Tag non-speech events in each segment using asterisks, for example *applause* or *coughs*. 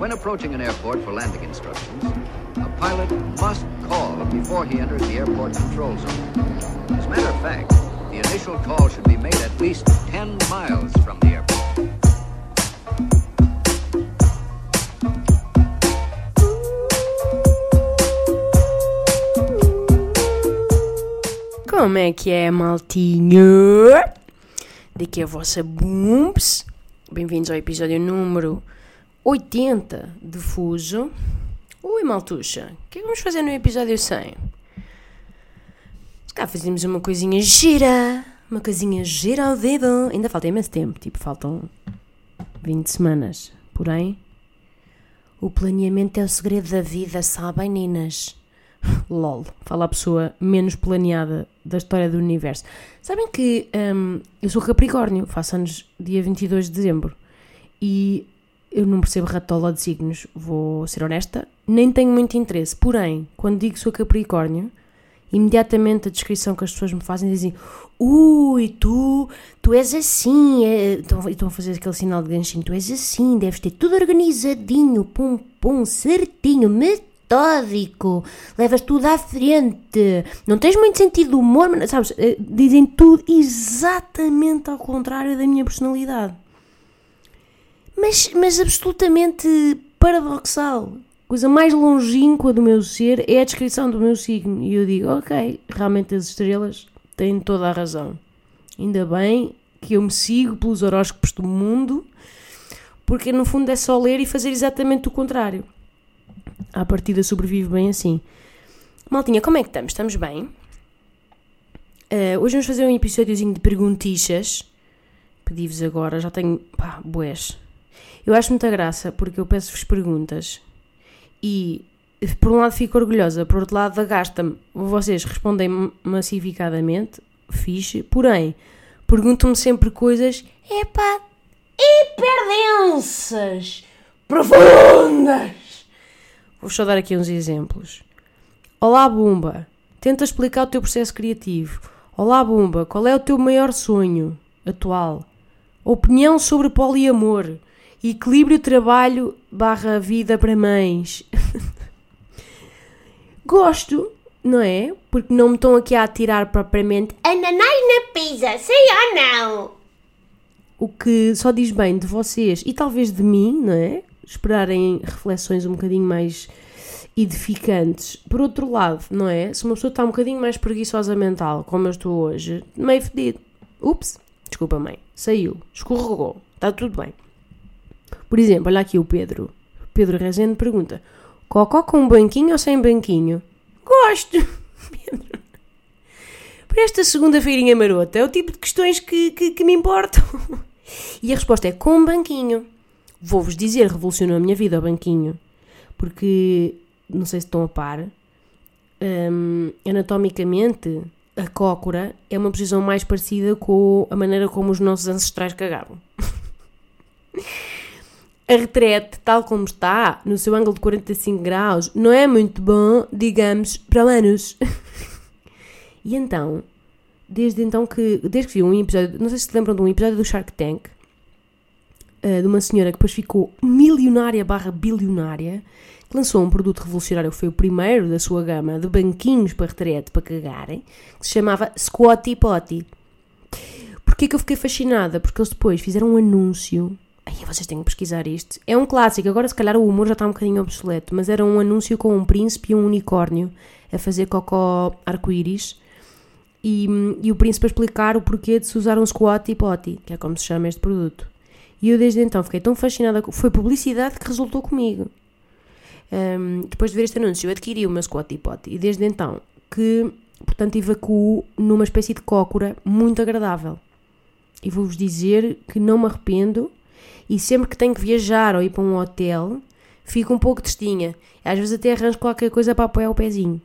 When approaching an airport for landing instructions, a pilot must call before he enters the airport control zone. As a matter of fact, the initial call should be made at least 10 miles from the airport. Como é que é, maltinho? Daqui é a vossa Booms. Bem-vindos ao episódio número 80 de Fuso. Ui, maltuxa, o que é que vamos fazer no episódio 100? Se cá fazemos uma coisinha gira, uma coisinha gira ao dedo. Ainda falta imenso tempo, tipo, faltam 20 semanas. Porém, o planeamento é o segredo da vida, sabem, ninas? *laughs* LOL, fala a pessoa menos planeada da história do universo. Sabem que hum, eu sou Capricórnio, faço anos dia 22 de dezembro e eu não percebo ratola de signos, vou ser honesta, nem tenho muito interesse. Porém, quando digo que sou Capricórnio, imediatamente a descrição que as pessoas me fazem dizem Ui, tu, tu és assim, é... estão, a fazer aquele sinal de ganchinho, tu és assim, deves ter tudo organizadinho, pum pum, certinho, metódico, levas tudo à frente, não tens muito sentido de humor, mas, sabes, eh, dizem tudo exatamente ao contrário da minha personalidade. Mas, mas absolutamente paradoxal. Coisa mais longínqua do meu ser é a descrição do meu signo. E eu digo, ok, realmente as estrelas têm toda a razão. Ainda bem que eu me sigo pelos horóscopos do mundo, porque no fundo é só ler e fazer exatamente o contrário. À partida sobrevive bem assim. Maltinha, como é que estamos? Estamos bem? Uh, hoje vamos fazer um episódiozinho de perguntichas. Pedi-vos agora, já tenho, pá, boés. Eu acho muita graça porque eu peço-vos perguntas e por um lado fico orgulhosa, por outro lado agasta-me. Vocês respondem massificadamente, fixe, porém perguntam-me sempre coisas, epá, hiperdensas, profundas. Vou só dar aqui uns exemplos. Olá, Bumba, tenta explicar o teu processo criativo. Olá, Bumba, qual é o teu maior sonho atual? Opinião sobre poliamor. Equilíbrio trabalho barra vida para mães. *laughs* Gosto, não é? Porque não me estão aqui a atirar propriamente Ananás na pizza, sim ou não? o que só diz bem de vocês e talvez de mim, não é? Esperarem reflexões um bocadinho mais edificantes. Por outro lado, não é? Se uma pessoa está um bocadinho mais preguiçosa mental, como eu estou hoje, meio fedido. Ups, desculpa, mãe, saiu, escorregou, está tudo bem. Por exemplo, olha aqui o Pedro. Pedro Rezende pergunta: Cocó com banquinho ou sem banquinho? Gosto! *laughs* Pedro. Para esta segunda-feirinha marota, é o tipo de questões que, que, que me importam. E a resposta é com banquinho. Vou-vos dizer, revolucionou a minha vida o banquinho. Porque, não sei se estão a par, hum, anatomicamente, a cócora é uma posição mais parecida com a maneira como os nossos ancestrais cagavam. *laughs* A retrete, tal como está, no seu ângulo de 45 graus, não é muito bom, digamos, para humanos. *laughs* E então, desde então que, desde que vi um episódio, não sei se se lembram de um episódio do Shark Tank, uh, de uma senhora que depois ficou milionária barra bilionária, que lançou um produto revolucionário, foi o primeiro da sua gama de banquinhos para retrete, para cagarem, que se chamava Squatty Potty. Porquê que eu fiquei fascinada? Porque eles depois fizeram um anúncio Ai, vocês têm que pesquisar isto. É um clássico, agora se calhar o humor já está um bocadinho obsoleto, mas era um anúncio com um príncipe e um unicórnio a fazer cocó arco-íris e, e o príncipe a explicar o porquê de se usar um squatty potty, que é como se chama este produto. E eu desde então fiquei tão fascinada, foi publicidade que resultou comigo. Um, depois de ver este anúncio, eu adquiri o meu squatty potty e desde então que, portanto, evacuo numa espécie de cócora muito agradável. E vou-vos dizer que não me arrependo e sempre que tenho que viajar ou ir para um hotel, fico um pouco testinha. Às vezes até arranjo qualquer coisa para apoiar o pezinho.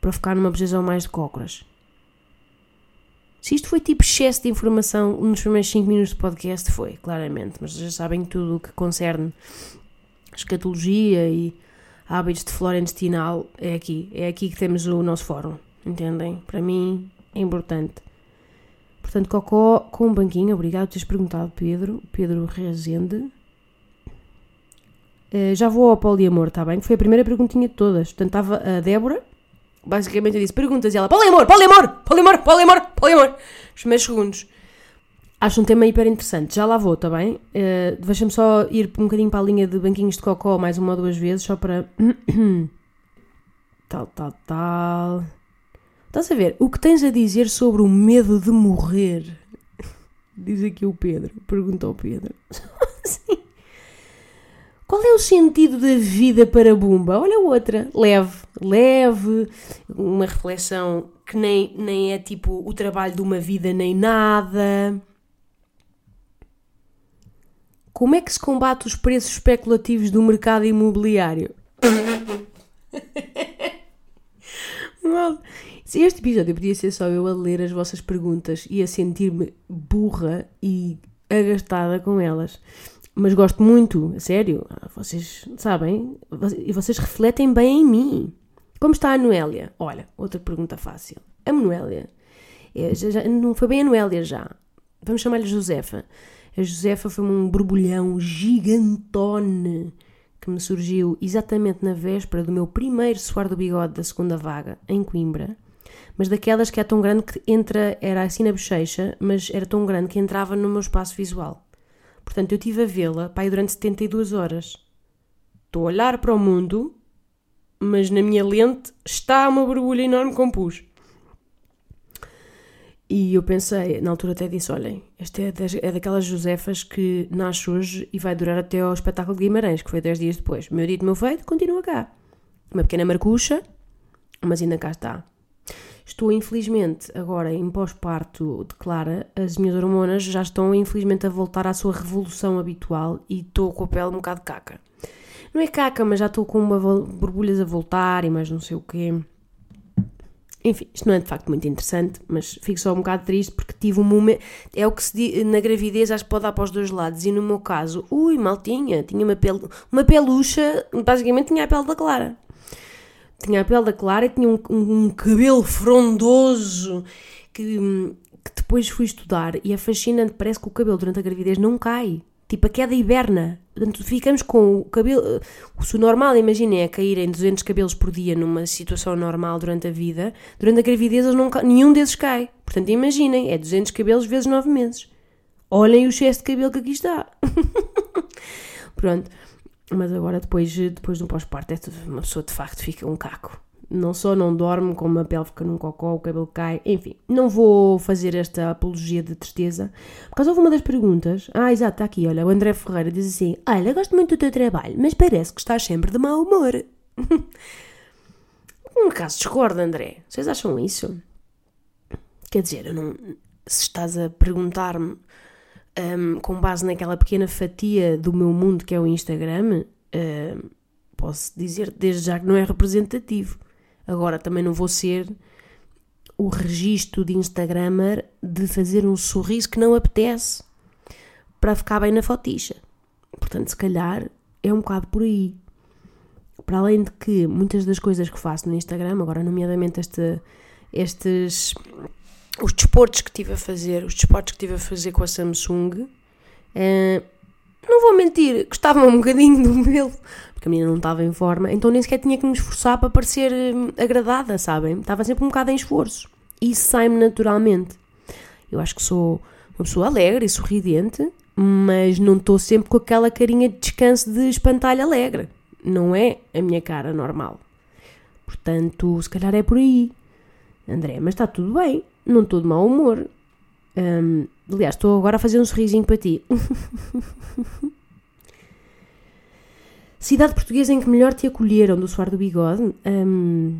Para ficar numa posição mais de cócoras. Se isto foi tipo excesso de informação nos primeiros 5 minutos de podcast, foi, claramente. Mas já sabem tudo o que concerne escatologia e hábitos de flora intestinal é aqui. É aqui que temos o nosso fórum. Entendem? Para mim é importante. Portanto, cocó com um banquinho. Obrigado por teres perguntado, Pedro. Pedro Rezende. Eh, já vou ao poliamor, está bem? Foi a primeira perguntinha de todas. Portanto, estava a Débora, basicamente eu disse perguntas e ela, poliamor, poliamor, poliamor, poliamor, poliamor. Os primeiros segundos. Acho um tema hiper interessante. Já lá vou, está bem? Uh, Deixa-me só ir um bocadinho para a linha de banquinhos de cocó mais uma ou duas vezes, só para. *coughs* tal, tal, tal. Estás a ver? O que tens a dizer sobre o medo de morrer? Diz aqui o Pedro. Pergunta ao Pedro. *laughs* Sim. Qual é o sentido da vida para Bumba? Olha outra. Leve, leve, uma reflexão que nem, nem é tipo o trabalho de uma vida nem nada. Como é que se combate os preços especulativos do mercado imobiliário? *laughs* Se este episódio podia ser só eu a ler as vossas perguntas e a sentir-me burra e agastada com elas. Mas gosto muito, a sério. Vocês sabem, e vocês refletem bem em mim. Como está a Noélia? Olha, outra pergunta fácil. A Noélia. É, já, já, não foi bem a Noélia já. Vamos chamar-lhe Josefa. A Josefa foi um borbulhão gigantone que me surgiu exatamente na véspera do meu primeiro suar do bigode da segunda vaga, em Coimbra. Mas daquelas que é tão grande que entra, era assim na bochecha, mas era tão grande que entrava no meu espaço visual. Portanto, eu estive a vê-la, pai, durante 72 horas. Estou a olhar para o mundo, mas na minha lente está uma borbulha enorme com pus. E eu pensei, na altura até disse: olhem, esta é, das, é daquelas Josefas que nasce hoje e vai durar até ao espetáculo de Guimarães, que foi 10 dias depois. Meu dito, meu feito, continua cá. Uma pequena marcucha, mas ainda cá está. Estou, infelizmente, agora em pós-parto de Clara, as minhas hormonas já estão, infelizmente, a voltar à sua revolução habitual e estou com a pele um bocado caca. Não é caca, mas já estou com uma borbulhas a voltar e mais não sei o quê. Enfim, isto não é de facto muito interessante, mas fico só um bocado triste porque tive um momento. É o que se diz na gravidez, acho que pode dar para os dois lados. E no meu caso, ui, mal tinha, tinha uma, pele, uma pelucha, basicamente tinha a pele da Clara. Tinha a pele da Clara e tinha um, um, um cabelo frondoso que, que depois fui estudar e é fascinante. Parece que o cabelo durante a gravidez não cai. Tipo, a queda hiberna. Portanto, ficamos com o cabelo. Se o normal, imaginem, é caírem 200 cabelos por dia numa situação normal durante a vida, durante a gravidez não, nenhum desses cai. Portanto, imaginem, é 200 cabelos vezes 9 meses. Olhem o excesso de cabelo que aqui está. *laughs* Pronto. Mas agora, depois, depois do pós-parto, é uma pessoa de facto fica um caco não só não dorme, como a pele fica num cocó, o cabelo cai, enfim. Não vou fazer esta apologia de tristeza, por causa houve uma das perguntas. Ah, exato, está aqui, olha, o André Ferreira diz assim: Olha, gosto muito do teu trabalho, mas parece que estás sempre de mau humor. *laughs* um caso discordo, André. Vocês acham isso? Quer dizer, não, se estás a perguntar-me um, com base naquela pequena fatia do meu mundo que é o Instagram, um, posso dizer desde já que não é representativo. Agora também não vou ser o registro de Instagramer de fazer um sorriso que não apetece para ficar bem na foticha. Portanto, se calhar é um bocado por aí. Para além de que muitas das coisas que faço no Instagram, agora nomeadamente este, estes os desportos que tive a fazer, os desportos que tive a fazer com a Samsung, eh, não vou mentir, gostava um bocadinho do meu, porque a menina não estava em forma, então nem sequer tinha que me esforçar para parecer hum, agradada, sabem? Estava sempre um bocado em esforço. E isso sai-me naturalmente. Eu acho que sou uma pessoa alegre e sorridente, mas não estou sempre com aquela carinha de descanso de espantalho alegre. Não é a minha cara normal. Portanto, se calhar é por aí. André, mas está tudo bem. Não estou de mau humor. Um, aliás, estou agora a fazer um sorrisinho para ti. *laughs* Cidade portuguesa em que melhor te acolheram do suar do bigode. Um,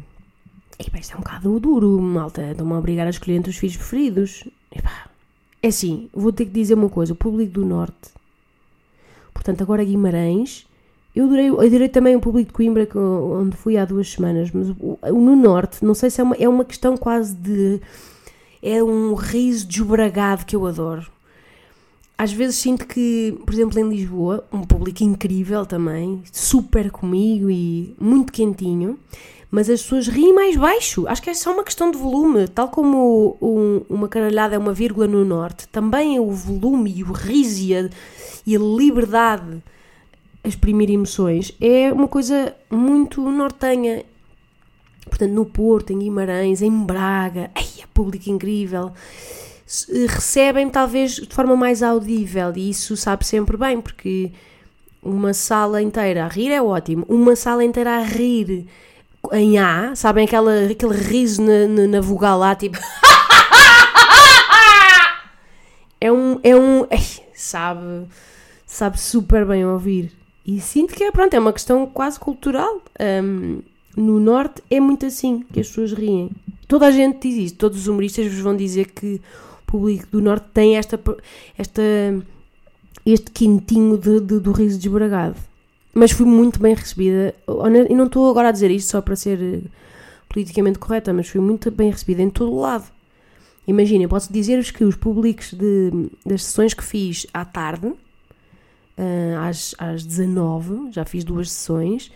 epá, isto é um bocado duro, malta. Estão-me a obrigar a escolher entre os filhos preferidos. É assim, vou ter que dizer uma coisa: o público do Norte. Portanto, agora Guimarães. Eu adorei, eu adorei também o público de Coimbra, onde fui há duas semanas, mas no Norte, não sei se é uma, é uma questão quase de. É um riso desbragado que eu adoro às vezes sinto que, por exemplo, em Lisboa, um público incrível também, super comigo e muito quentinho, mas as pessoas riem mais baixo. Acho que é só uma questão de volume. Tal como um, uma caralhada é uma vírgula no norte, também é o volume e o riso e a, e a liberdade a exprimir emoções é uma coisa muito nortenha. Portanto, no Porto, em Guimarães, em Braga, ai, é público incrível, se- recebem talvez de forma mais audível e isso sabe sempre bem, porque uma sala inteira a rir é ótimo, uma sala inteira a rir em A, sabem aquela, aquele riso na, na, na vogal lá, tipo. *laughs* é um. É um ai, sabe, sabe super bem ouvir. E sinto que é, pronto, é uma questão quase cultural. Ahm, no Norte é muito assim, que as pessoas riem. Toda a gente diz isso, todos os humoristas vos vão dizer que o público do Norte tem esta, esta, este quintinho de, de- do riso desbragado. Mas fui muito bem recebida. E não estou agora a dizer isto só para ser eh, politicamente correta, mas fui muito bem recebida em todo o lado. Imaginem, posso dizer-vos que os públicos de, das sessões que fiz à tarde, ah, às, às 19, já fiz duas sessões.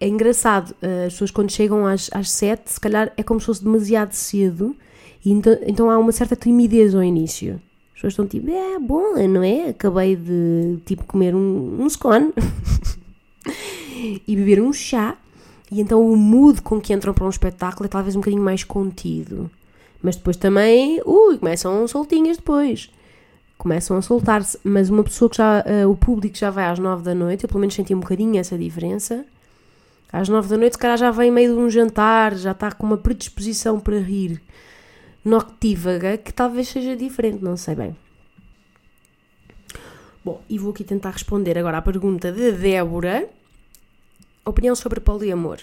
É engraçado, ah, as pessoas quando chegam às, às 7, se calhar é como se fosse demasiado cedo, e então, então há uma certa timidez ao início. As pessoas estão tipo, é bom, não é? Acabei de tipo comer um, um scone *laughs* e beber um chá, e então o mood com que entram para um espetáculo é talvez um bocadinho mais contido. Mas depois também, ui, começam soltinhas depois. Começam a soltar-se. Mas uma pessoa que já, eh, o público já vai às 9 da noite, eu pelo menos senti um bocadinho essa diferença. Às 9 da noite, se calhar já vem meio de um jantar, já está com uma predisposição para rir noctívaga, que talvez seja diferente, não sei bem. Bom, e vou aqui tentar responder agora à pergunta de Débora. Opinião sobre poliamor.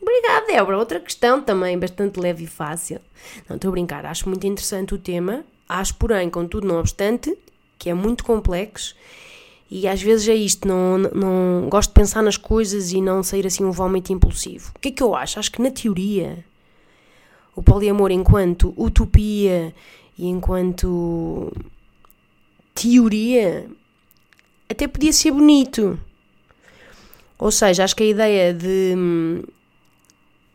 Obrigada, Débora. Outra questão também bastante leve e fácil. Não, estou a brincar. Acho muito interessante o tema. Acho, porém, contudo, não obstante, que é muito complexo e às vezes é isto. Não, não gosto de pensar nas coisas e não sair assim um vómito impulsivo. O que é que eu acho? Acho que na teoria o poliamor enquanto utopia e enquanto teoria até podia ser bonito. Ou seja, acho que a ideia de,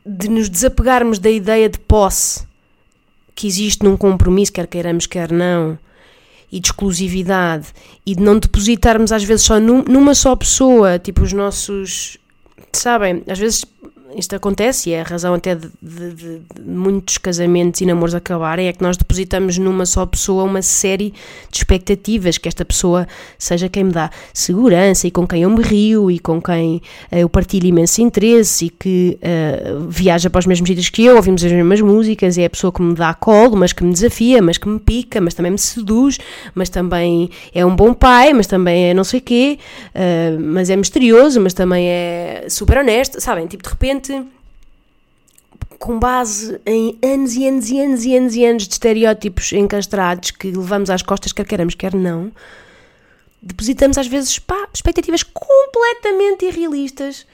de nos desapegarmos da ideia de posse que existe num compromisso, quer queiramos, quer não, e de exclusividade, e de não depositarmos às vezes só num- numa só pessoa, tipo os nossos. Sabem, às vezes isto acontece e é a razão até de, de- de- muitos casamentos e namoros acabarem, é que nós depositamos numa só pessoa uma série de expectativas, que esta pessoa seja quem me dá segurança e com quem eu me rio e com quem eh, eu partilho imenso interesse e que eh, viaja para os mesmos sítios que eu, ouvimos as mesmas músicas, é a pessoa que me dá colo, mas que me desafia, mas que me pica, mas também me seduz, mas também é um bom pai, mas também é não sei quê, eh, mas é misterioso, mas também é super honesto, sabem? Tipo, de repente com base em anos e anos e anos e anos e anos de estereótipos encastrados que levamos às costas, quer queiramos, quer não, depositamos às vezes pá, expectativas completamente irrealistas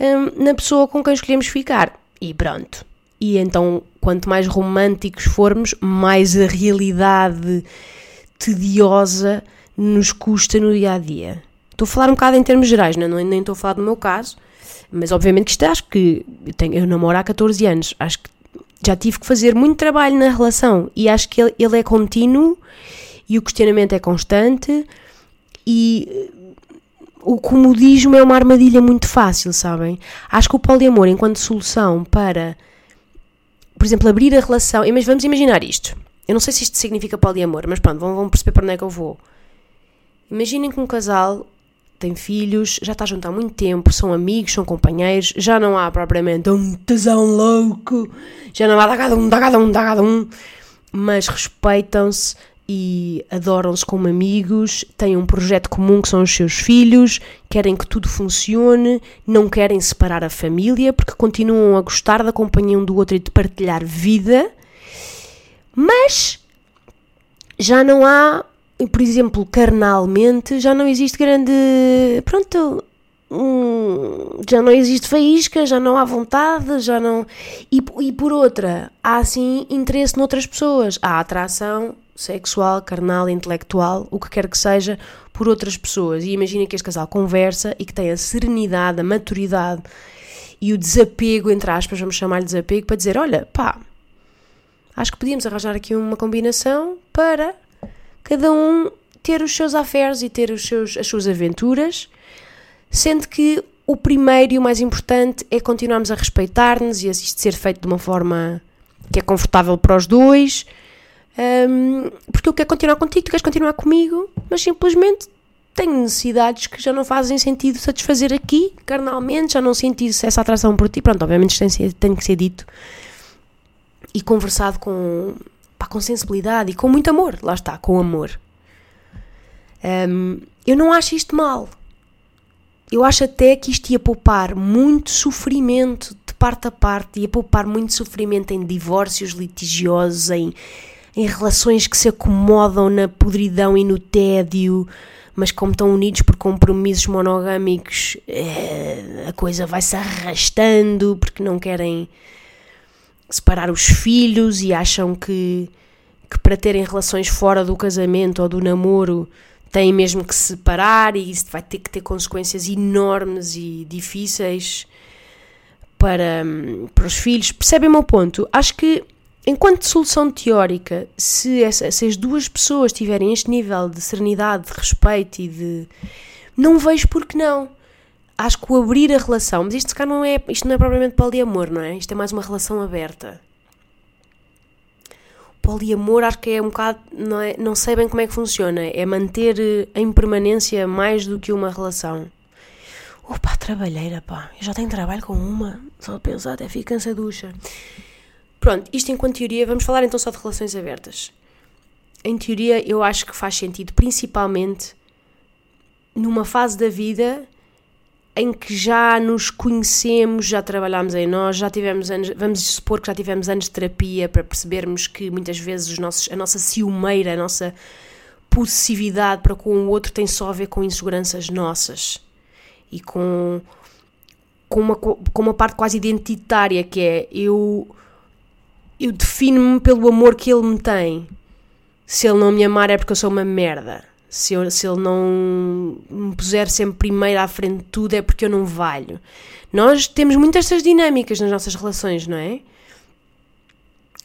hum, na pessoa com quem escolhemos ficar. E pronto. E então, quanto mais românticos formos, mais a realidade tediosa nos custa no dia a dia. Estou a falar um bocado em termos gerais, não é? nem estou a falar do meu caso, mas obviamente que isto acho que eu, tenho, eu namoro há 14 anos, acho que já tive que fazer muito trabalho na relação e acho que ele, ele é contínuo e o questionamento é constante e eh, o comodismo é uma armadilha muito fácil, sabem? Acho que o poliamor, enquanto solução para, por exemplo, abrir a relação. Mas vamos imaginar isto. Eu não sei se isto significa poliamor, mas pronto, vão, vão perceber para onde é que eu vou. Imaginem que um casal tem filhos, já está junto há muito tempo, são amigos, são companheiros, já não há propriamente um tesão louco, já não há da cada um, da cada um, da cada um, mas respeitam-se e adoram-se como amigos, têm um projeto comum que são os seus filhos, querem que tudo funcione, não querem separar a família porque continuam a gostar da companhia um do outro e de partilhar vida, mas já não há, por exemplo, carnalmente, já não existe grande. Pronto. hum, já não existe faísca, já não há vontade, já não. E, e por outra, há assim interesse noutras pessoas. Há atração sexual, carnal, intelectual, o que quer que seja, por outras pessoas. E imagina que este casal conversa e que tem a serenidade, a maturidade e o desapego, entre aspas, vamos chamar-lhe desapego, para dizer: olha, pá, acho que podíamos arranjar aqui uma combinação para cada um ter os seus affairs e ter os seus, as suas aventuras Sendo que o primeiro e o mais importante é continuarmos a respeitar-nos e isto ser feito de uma forma que é confortável para os dois. Um, porque eu quero continuar contigo, tu queres continuar comigo, mas simplesmente tenho necessidades que já não fazem sentido satisfazer aqui, carnalmente, já não senti essa atração por ti. Pronto, obviamente isto tem, tem que ser dito e conversado com, pá, com sensibilidade e com muito amor, lá está, com amor. Um, eu não acho isto mal. Eu acho até que isto ia poupar muito sofrimento de parte a parte, ia poupar muito sofrimento em divórcios litigiosos, em, em relações que se acomodam na podridão e no tédio, mas como estão unidos por compromissos monogâmicos, é, a coisa vai se arrastando porque não querem separar os filhos e acham que, que para terem relações fora do casamento ou do namoro têm mesmo que se separar e isso vai ter que ter consequências enormes e difíceis para, para os filhos. Percebem o meu ponto? Acho que, enquanto solução teórica, se, essa, se as duas pessoas tiverem este nível de serenidade, de respeito e de. Não vejo porque não. Acho que o abrir a relação, mas isto, cá não é, isto não é propriamente poliamor, não é? Isto é mais uma relação aberta poliamor acho que é um bocado, não, é, não sei bem como é que funciona, é manter eh, em permanência mais do que uma relação. Opa, trabalheira, pá, eu já tenho trabalho com uma, só de pensar até fico cansaducha. Pronto, isto enquanto teoria, vamos falar então só de relações abertas. Em teoria, eu acho que faz sentido, principalmente numa fase da vida em que já nos conhecemos, já trabalhámos em nós, já tivemos anos, vamos supor que já tivemos anos de terapia para percebermos que muitas vezes os nossos, a nossa ciumeira, a nossa possessividade para com o outro tem só a ver com inseguranças nossas e com, com, uma, com uma parte quase identitária que é eu, eu defino-me pelo amor que ele me tem. Se ele não me amar é porque eu sou uma merda se, eu, se ele não me puser sempre primeiro à frente de tudo é porque eu não valho. Nós temos muitas essas dinâmicas nas nossas relações, não é?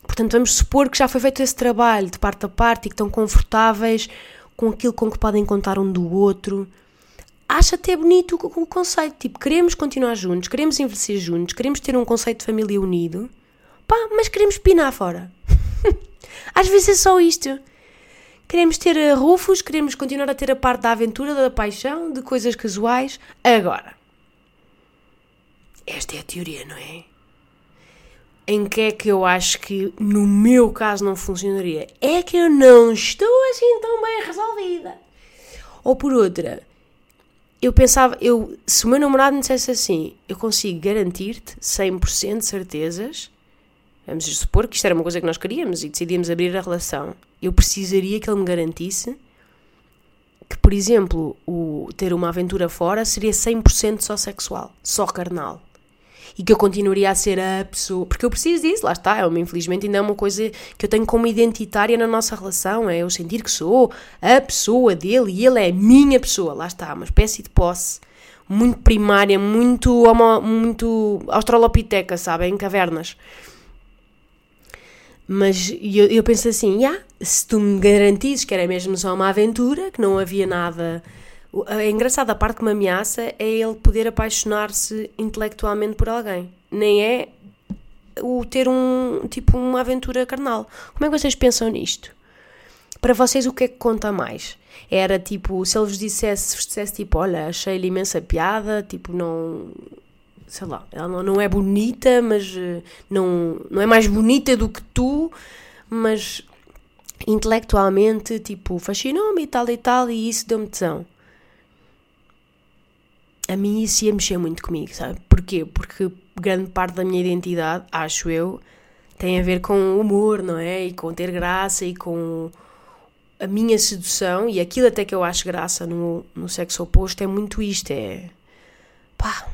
Portanto, vamos supor que já foi feito esse trabalho de parte a parte e que estão confortáveis com aquilo com que podem contar um do outro. Acho até bonito o, o conceito. Tipo, queremos continuar juntos, queremos envelhecer juntos, queremos ter um conceito de família unido. Pá, mas queremos pinar fora. *laughs* Às vezes é só isto. Queremos ter eh, rufos, queremos continuar a ter a parte da aventura, da paixão, de coisas casuais. Agora, esta é a teoria, não é? Em que é que eu acho que no meu caso não funcionaria? É que eu não estou assim tão bem resolvida. Ou por outra, eu pensava, eu, se o meu namorado me dissesse assim, eu consigo garantir-te 100% de certezas Vamos supor que isto era uma coisa que nós queríamos e decidíamos abrir a relação. Eu precisaria que ele me garantisse que, por exemplo, o ter uma aventura fora seria 100% só sexual, só carnal. E que eu continuaria a ser a pessoa. Porque eu preciso disso, lá está. É uma, infelizmente ainda é uma coisa que eu tenho como identitária na nossa relação. É eu sentir que sou a pessoa dele e ele é a minha pessoa. Lá está, uma espécie de posse muito primária, muito, muito australopiteca, sabem? Cavernas. Mas eu, eu penso assim, yeah, se tu me garantisses que era mesmo só uma aventura, que não havia nada. É engraçado, a parte que me ameaça é ele poder apaixonar-se intelectualmente por alguém. Nem é o ter um tipo uma aventura carnal. Como é que vocês pensam nisto? Para vocês o que é que conta mais? Era tipo, se ele vos dissesse, se vos dissesse tipo, olha, achei-lhe imensa piada, tipo, não sei lá, ela não é bonita, mas eh, não, não é mais bonita do que tu, mas intelectualmente, tipo, fascinou-me e tal e tal, e isso deu-me tesão. A mim isso ia mexer muito comigo, sabe? Porquê? Porque grande parte da minha identidade, acho eu, tem a ver com humor, não é? E com ter graça e com a minha sedução, e aquilo até que eu acho graça no, no sexo oposto é muito isto, é pá,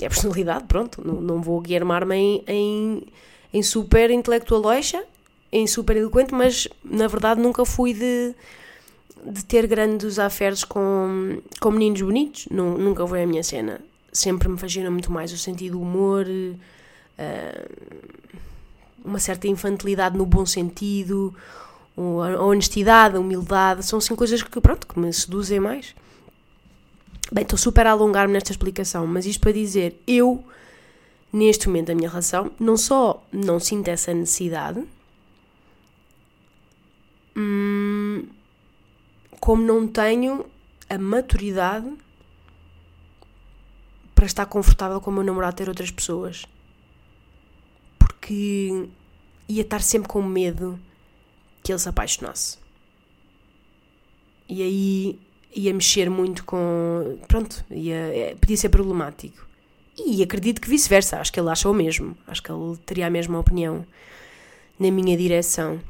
é personalidade, pronto, não, não vou guiar-me em, em, em super intelectualoixa, em super eloquente, mas na verdade nunca fui de, de ter grandes aferes com, com meninos bonitos, nunca foi a minha cena. Sempre me fascina muito mais o sentido do humor, uh, uma certa infantilidade no bom sentido, a honestidade, a humildade, são assim coisas que, pronto, que me seduzem mais. Bem, estou super a alongar-me nesta explicação, mas isto para dizer, eu, neste momento da minha relação, não só não sinto essa necessidade, hum, como não tenho a maturidade para estar confortável com o meu namorado ter outras pessoas. Porque ia estar sempre com medo que ele se apaixonasse. E aí ia mexer muito com. Pronto, ia, é, podia ser problemático. E acredito que vice-versa, acho que ele acha o mesmo. Acho que ele teria a mesma opinião na minha direção.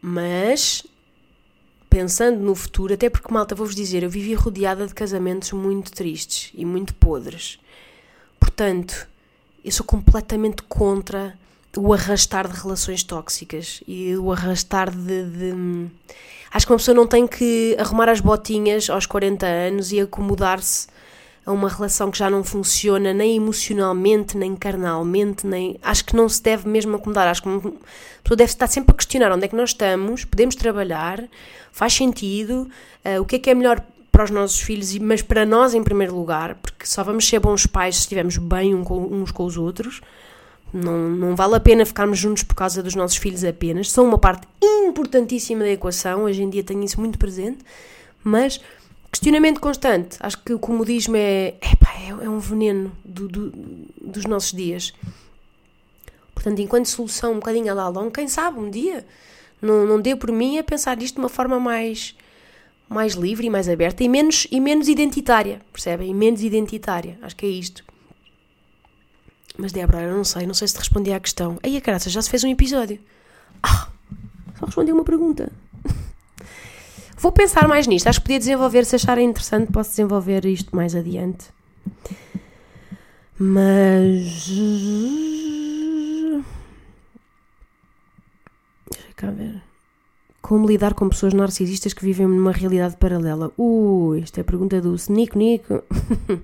Mas, pensando no futuro, até porque, malta, vou-vos dizer, eu vivi rodeada de casamentos muito tristes e muito podres. Portanto, eu sou completamente contra o arrastar de relações tóxicas e o arrastar de, de, Acho que uma pessoa não tem que arrumar as botinhas aos 40 anos e acomodar-se a uma relação que já não funciona nem emocionalmente, nem carnalmente, nem. Acho que não se deve mesmo acomodar. Acho que a pessoa deve estar sempre a questionar onde é que nós estamos, podemos trabalhar, faz sentido, uh, o que é que é melhor para os nossos filhos, mas para nós em primeiro lugar, porque só vamos ser bons pais se estivermos bem uns com os outros. Não, não vale a pena ficarmos juntos por causa dos nossos filhos apenas. São uma parte importantíssima da equação. Hoje em dia tenho isso muito presente. Mas questionamento constante. Acho que o comodismo é, é, é um veneno do, do, dos nossos dias. Portanto, enquanto solução um bocadinho a lá longo, quem sabe um dia não, não deu por mim a pensar isto de uma forma mais, mais livre e mais aberta e menos, e menos identitária, percebem? E menos identitária. Acho que é isto. Mas Débora, eu não sei, não sei se te respondi à questão. Aí a caraça, já se fez um episódio. Ah, só respondi uma pergunta. *laughs* Vou pensar mais nisto. Acho que podia desenvolver, se acharem interessante, posso desenvolver isto mais adiante. Mas. Deixa cá ver. Como lidar com pessoas narcisistas que vivem numa realidade paralela? Uh, esta é a pergunta do Nico Nico.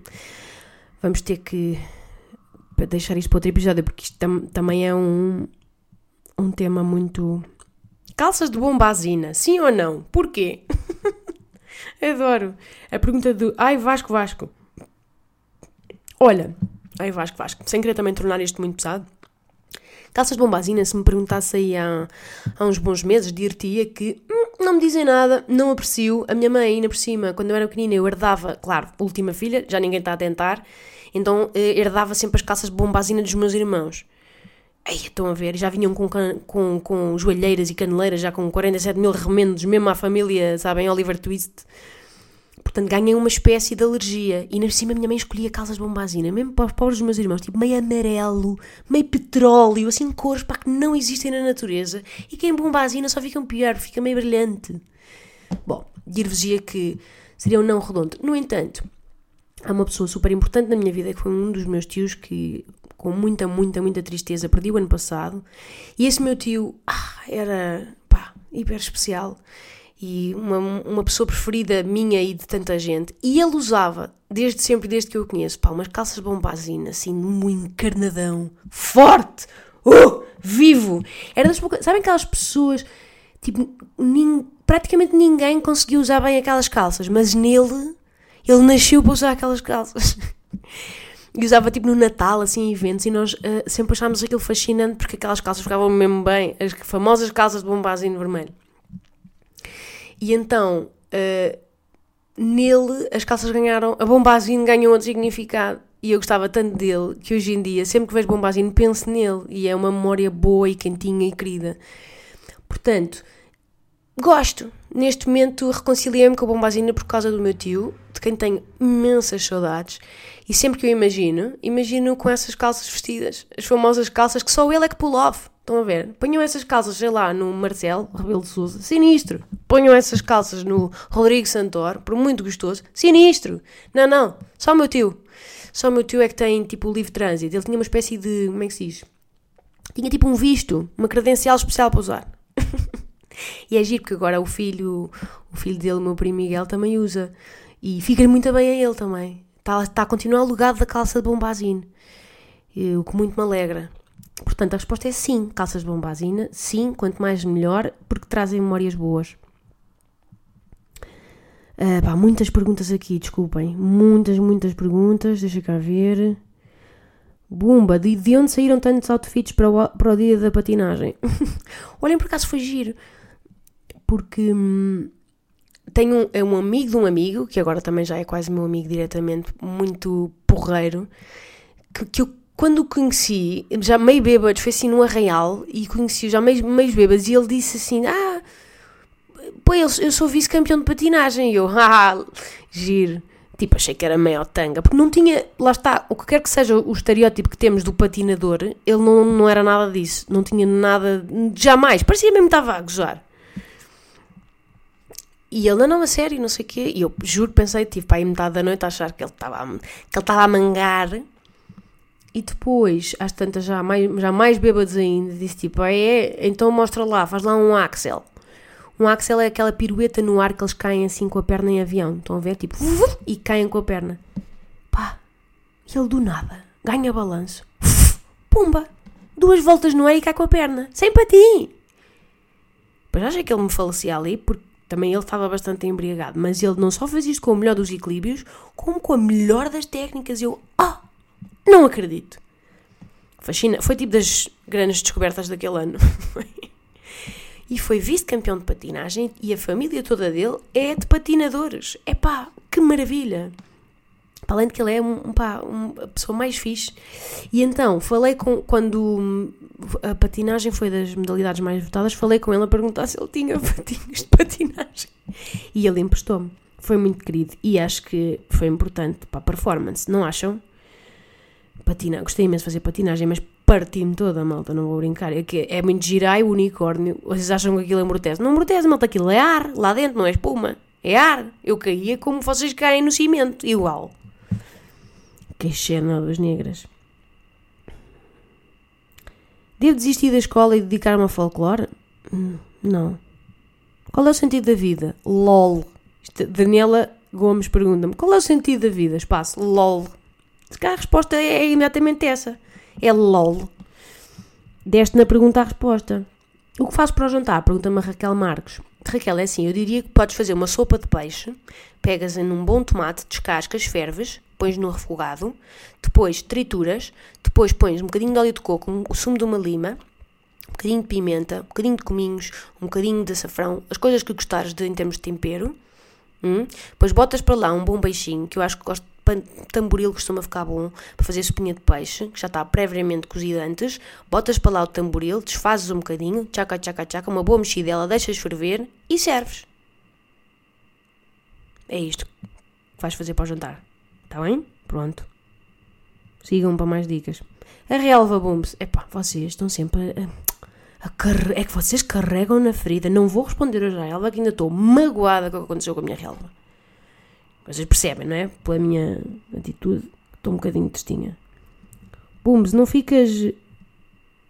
*laughs* Vamos ter que para deixar isto para outro episódio, porque isto tam também é um, um tema muito. Calças de bombazina, sim ou não? Porquê? *laughs* Adoro. A pergunta do Ai Vasco Vasco. Olha, ai Vasco Vasco, sem querer também tornar isto muito pesado. Calças de bombazina, se me perguntasse aí há, há uns bons meses, dir-te-ia que hum, não me dizem nada, não aprecio. A minha mãe, ainda por cima, quando eu era pequenina, eu herdava, claro, última filha, já ninguém está a tentar, então eh, herdava sempre as calças de bombazina dos meus irmãos. Aí estão a ver, já vinham com, com, com joelheiras e caneleiras, já com 47 mil remendos, mesmo à família, sabem, Oliver Twist. Portanto, ganhei uma espécie de alergia. E na cima a minha mãe escolhia calças de bombazina, mesmo para os pobres dos meus irmãos, tipo meio amarelo, meio petróleo, assim cores para que não existem na natureza. E que em bombazina só ficam pior, fica meio brilhante. Bom, dir-vos-ia que seria um não redondo. No entanto, há uma pessoa super importante na minha vida que foi um dos meus tios que com muita, muita, muita tristeza perdi o ano passado. E esse meu tio ah, era pá, hiper especial. E uma, uma pessoa preferida minha e de tanta gente. E ele usava desde sempre, desde que eu o conheço, pá, umas calças bombazina assim, um encarnadão forte, uh, vivo. Era das poucas, sabem aquelas pessoas tipo, nin, praticamente ninguém conseguiu usar bem aquelas calças, mas nele ele nasceu para usar aquelas calças. *laughs* E usava tipo no Natal, assim, eventos, e nós uh, sempre achámos aquilo fascinante porque aquelas calças ficavam mesmo bem, as famosas calças de bombazino vermelho. E então, uh, nele, as calças ganharam, a bombazino ganhou outro significado. E eu gostava tanto dele que hoje em dia, sempre que vejo bombazino, penso nele. E é uma memória boa e quentinha e querida. Portanto, gosto. Neste momento reconciliei-me com a bombazina por causa do meu tio, de quem tenho imensas saudades. E sempre que eu imagino, imagino com essas calças vestidas, as famosas calças que só ele é que pull off. Estão a ver? Ponham essas calças, sei lá, no Marcelo Rebelo de Souza, sinistro. Ponham essas calças no Rodrigo Santoro, por muito gostoso, sinistro. Não, não, só o meu tio. Só o meu tio é que tem tipo livre trânsito. Ele tinha uma espécie de. Como é que se diz? Tinha tipo um visto, uma credencial especial para usar. *laughs* E é giro porque agora o filho, o filho dele, o meu primo Miguel, também usa. E fica muito bem a ele também. Está, está a continuar alugado da calça de bombazine. O que muito me alegra. Portanto, a resposta é sim, calças de bombazina, sim, quanto mais melhor, porque trazem memórias boas. Ah, pá, muitas perguntas aqui, desculpem. Muitas, muitas perguntas. Deixa cá ver. Bumba, de, de onde saíram tantos outfits para o, para o dia da patinagem? *laughs* Olhem, por acaso foi giro. Porque hum, tenho um, é um amigo de um amigo, que agora também já é quase meu amigo diretamente, muito porreiro, que, que eu quando o conheci, já meio bêbados, foi assim no Arraial, e conheci-o já meio, meio bêbados, e ele disse assim, ah, pô, eu, eu sou vice-campeão de patinagem, e eu, *laughs* ah, giro. Tipo, achei que era meio tanga, porque não tinha, lá está, o que quer que seja o estereótipo que temos do patinador, ele não, não era nada disso, não tinha nada, jamais, parecia mesmo que estava a gozar. E ele, não, a sério, não sei o quê, e eu juro, pensei, tive para aí metade da noite a achar que ele estava a, que ele estava a mangar, e depois, às tantas já mais, já mais bêbados ainda, disse tipo, ah, é, então mostra lá, faz lá um axel. Um axel é aquela pirueta no ar que eles caem assim com a perna em avião. Estão a ver? Tipo, *laughs* e caem com a perna. Pá, e ele do nada ganha balanço. *laughs* Pumba! Duas voltas no ar e cai com a perna. Sem patim! Pois achei que ele me falecia ali, porque também ele estava bastante embriagado. Mas ele não só fez isto com o melhor dos equilíbrios, como com a melhor das técnicas. Eu, ah, oh, não acredito. Fascina. Foi tipo das grandes descobertas daquele ano. *laughs* e foi vice-campeão de patinagem e a família toda dele é de patinadores. É pá, que maravilha! Além de que ele é um, pá, uma pessoa mais fixe. E então, falei com. Quando a patinagem foi das modalidades mais votadas, falei com ele a perguntar se ele tinha *laughs* patinhos de patinagem. E ele emprestou-me. Foi muito querido. E acho que foi importante para a performance, não acham? Patina, gostei imenso de fazer patinagem, mas parti-me toda, malta, não vou brincar. É, que é muito girai o unicórnio. Vocês acham que aquilo amortece? Não amortece, malta, aquilo é ar, lá dentro, não é espuma. É ar. Eu caía como vocês caem no cimento, igual. Que cena das negras. Devo desistir da escola e dedicar-me ao folclore? Hum, não. Qual é o sentido da vida? LOL. Daniela Gomes pergunta-me: qual é o sentido da vida? Espaço, LOL. Se calhar a resposta é imediatamente essa é LOL. Deste na pergunta a resposta. O que faço para o jantar? Pergunta-me a Raquel Marques. Raquel, é assim, eu diria que podes fazer uma sopa de peixe, pegas em um bom tomate, descascas, ferves, pões no refogado, depois trituras, depois pões um bocadinho de óleo de coco, o sumo de uma lima, um bocadinho de pimenta, um bocadinho de cominhos, um bocadinho de açafrão, as coisas que gostares de, em termos de tempero. Hum? Depois botas para lá um bom peixinho, que eu acho que gosto tamboril costuma ficar bom para fazer sopinha de peixe, que já está previamente cozida antes. Botas para lá o tamboril, desfazes um bocadinho, tchaca, tchaca, tchaca, uma boa mexidela, deixas ferver e serves. É isto que vais fazer para o jantar. Está bem? Pronto. Sigam para mais dicas. A relva bombs. Epá, vocês estão sempre a, a carre... É que vocês carregam na ferida. Não vou responder hoje à relva que ainda estou magoada com o que aconteceu com a minha relva. Vocês percebem, não é? Pela minha atitude, estou um bocadinho testinha. Booms, não ficas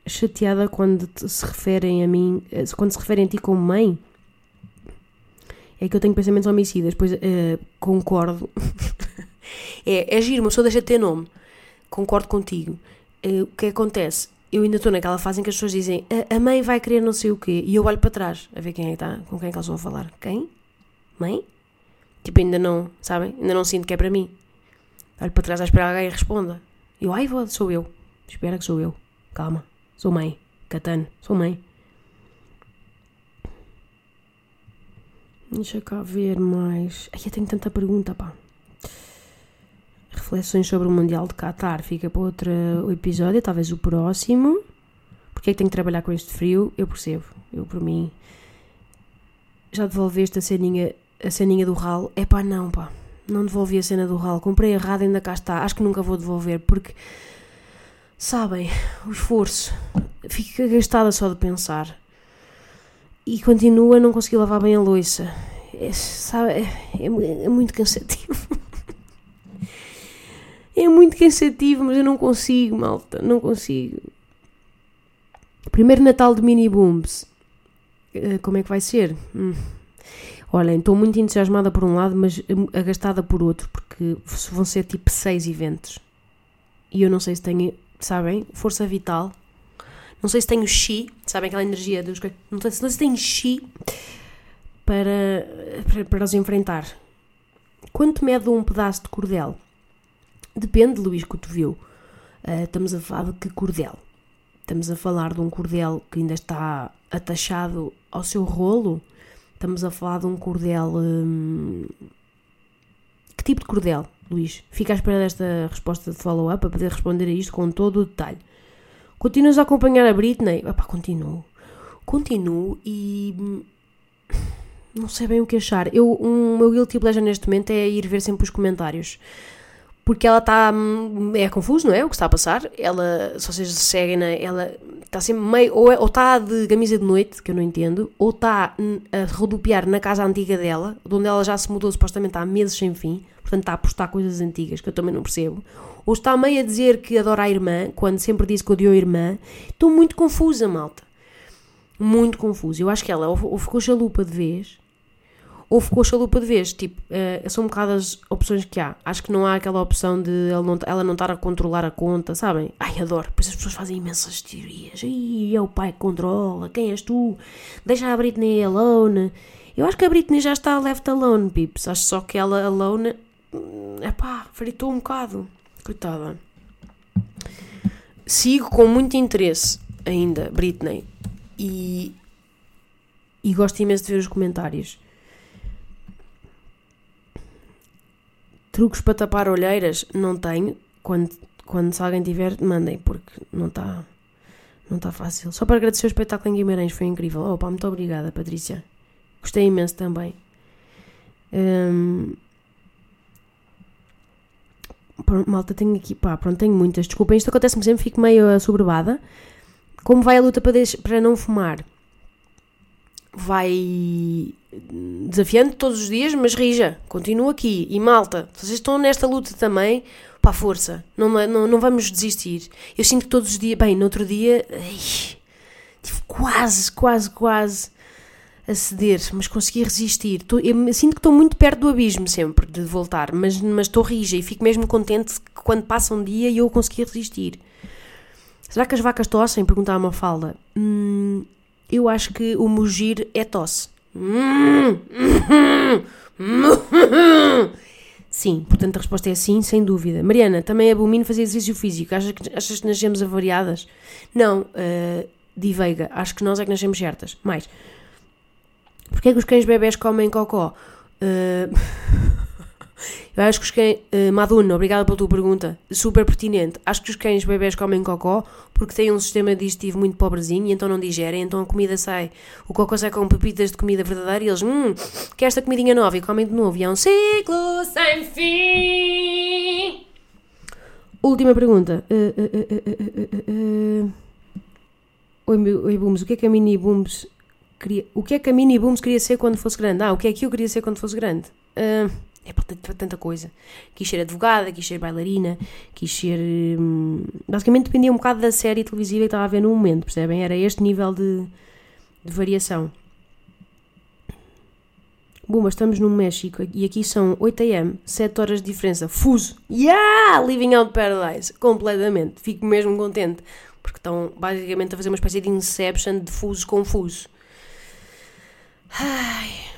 chateada quando se referem a mim, eh, quando se referem a ti como mãe? É que eu tenho pensamentos homicidas, pois uh, concordo. *laughs* é, é giro, uma pessoa deixa de ter nome. Concordo contigo. Uh, o que acontece? Eu ainda estou naquela fase em que as pessoas dizem a, a mãe vai querer não sei o quê e eu olho para trás a ver quem é que está, com quem é que elas vão falar. Quem? Mãe? Tipo, ainda não, sabem? Ainda não sinto que é para mim. Olho para trás à espera alguém responda. Eu, ai, vou, sou eu. Espera que sou eu. Calma. Sou mãe. Catano. Sou mãe. Deixa cá ver mais. Ai, eu tenho tanta pergunta, pá. Reflexões sobre o Mundial de Qatar. Fica para outro episódio, talvez o próximo. Porque é que tenho que trabalhar com este frio? Eu percebo. Eu, por mim, já devolveste a ceninha a ceninha do ralo. É pá, não, pá. Não devolvi a cena do ralo. Comprei errado e ainda cá está. Acho que nunca vou devolver porque, sabem, o esforço. Fica gastada só de pensar. E continua a não conseguir lavar bem a louça. É, sabe, é, é, é muito cansativo. *laughs* é muito cansativo, mas eu não consigo, malta. Não consigo. Primeiro Natal de Mini Booms. Uh, como é que vai ser? Hum. Olhem, estou muito entusiasmada por um lado, mas agastada por outro, porque vão ser tipo seis eventos. E eu não sei se tenho, sabem, força vital. Não sei se tenho chi, sabem aquela energia dos. Não sei, se tenho chi para, para, para os enfrentar. Quanto mede um pedaço de cordel? Depende, Luís Cotoveu. Uh, estamos a falar de que cordel? Estamos a falar de um cordel que ainda está atachado ao seu rolo? Estamos a falar de um cordel. Hum... Que tipo de cordel, Luís? Fica à espera desta resposta de follow-up para poder responder a isto com todo o detalhe. Continuas a acompanhar a Britney? Epá, continuo. Continuo e. Hum, não sei bem o que achar. Eu, um, o meu guilty pleasure neste momento é ir ver sempre os comentários porque ela está. Hum, é confuso, não é? O que está a passar. Ela, se vocês seguem, ela está sempre meio. Ou, é, está de camisa de noite, que eu não entendo, ou está a rodopiar na casa antiga dela, de onde ela já se mudou supostamente há meses sem fim, portanto está a postar coisas antigas que eu também não percebo. Ou está meio a dizer que adora a irmã, quando sempre disse que odiou a irmã. Estou muito confusa, malta. Muito confusa. Eu acho que ela ou ficou chalupa de vez ou ficou chalupa de vez. Tipo, uh, são um bocado as opções que há. Acho que não há aquela opção de ela não, ela não estar a controlar a conta, sabem? Ai, adoro. Pois as pessoas fazem imensas teorias. Ai, é o pai que controla. Quem és tu? Deixa a Britney alone. Eu acho que a Britney já está left alone, pips. Acho só que ela alone. Hum, pá, fritou um bocado. Coitada. Sigo com muito interesse ainda Britney. E. E gosto imenso de ver os comentários. Truques para tapar olheiras? Não tenho. Quando, quando se alguém tiver, mandem, porque não está não tá fácil. Só para agradecer o espetáculo em Guimarães, foi incrível. Opa, muito obrigada, Patrícia. Gostei imenso também. Um, malta, tenho aqui, pá, pronto, tenho muitas. Desculpem, isto acontece-me sempre, fico meio assoberbada. Como vai a luta para, para não fumar? Vai desafiando todos os dias, mas rija, continua aqui. E malta, vocês estão nesta luta também, pá, força, não, não, não vamos desistir. Eu sinto que todos os dias, bem, no outro dia, ai, tive quase, quase, quase a ceder, mas consegui resistir. Tô, eu sinto que estou muito perto do abismo sempre de voltar, mas, mas estou rija e fico mesmo contente que quando passa um dia eu consegui resistir. Será que as vacas tossem? Perguntava uma falda. Hum, eu acho que o mugir é tosse. Sim, portanto a resposta é sim, sem dúvida. Mariana, também abomino fazer exercício físico. Achas que, achas que nascemos avariadas? Não, uh, Di Veiga, acho que nós é que nascemos certas. Mais, porquê é que os cães bebés comem cocó? Uh, *laughs* Eu acho que os cães. Uh, Maduna, obrigada pela tua pergunta. Super pertinente. Acho que os cães bebés comem cocó porque têm um sistema digestivo muito pobrezinho e então não digerem, então a comida sai. O cocó sai com pepitas de comida verdadeira e eles. Hum, quer esta comidinha nova e comem de novo. E é um ciclo sem fim. Última pergunta. Uh, uh, Oi, oi, Booms, o que é que a Mini Booms queria. O que é que a Mini Booms queria ser quando fosse grande? Ah, o que é que eu queria ser quando fosse grande? Uh, é para tanta coisa. Quis ser advogada, quis ser bailarina, quis ser. Hum, basicamente dependia um bocado da série televisiva que estava a ver no momento, percebem? Era este nível de, de variação. Bom, mas estamos no México e aqui são 8am, 7 horas de diferença. Fuso! Yeah! Living out paradise! Completamente. Fico mesmo contente. Porque estão basicamente a fazer uma espécie de inception de fuso confuso. Ai.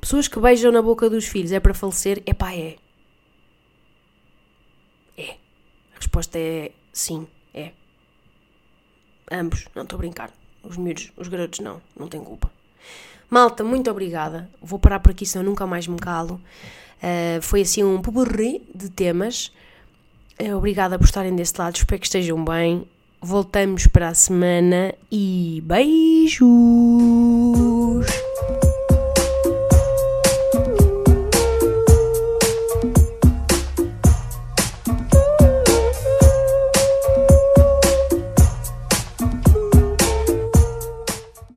Pessoas que beijam na boca dos filhos é para falecer? É pá, é. É. A resposta é sim, é. Ambos, não estou a brincar. Os miúdos, os garotos não, não têm culpa. Malta, muito obrigada. Vou parar por aqui, senão nunca mais me calo. Uh, foi assim um poburri de temas. Uh, obrigada por estarem desse lado, espero que estejam bem. Voltamos para a semana e beijos!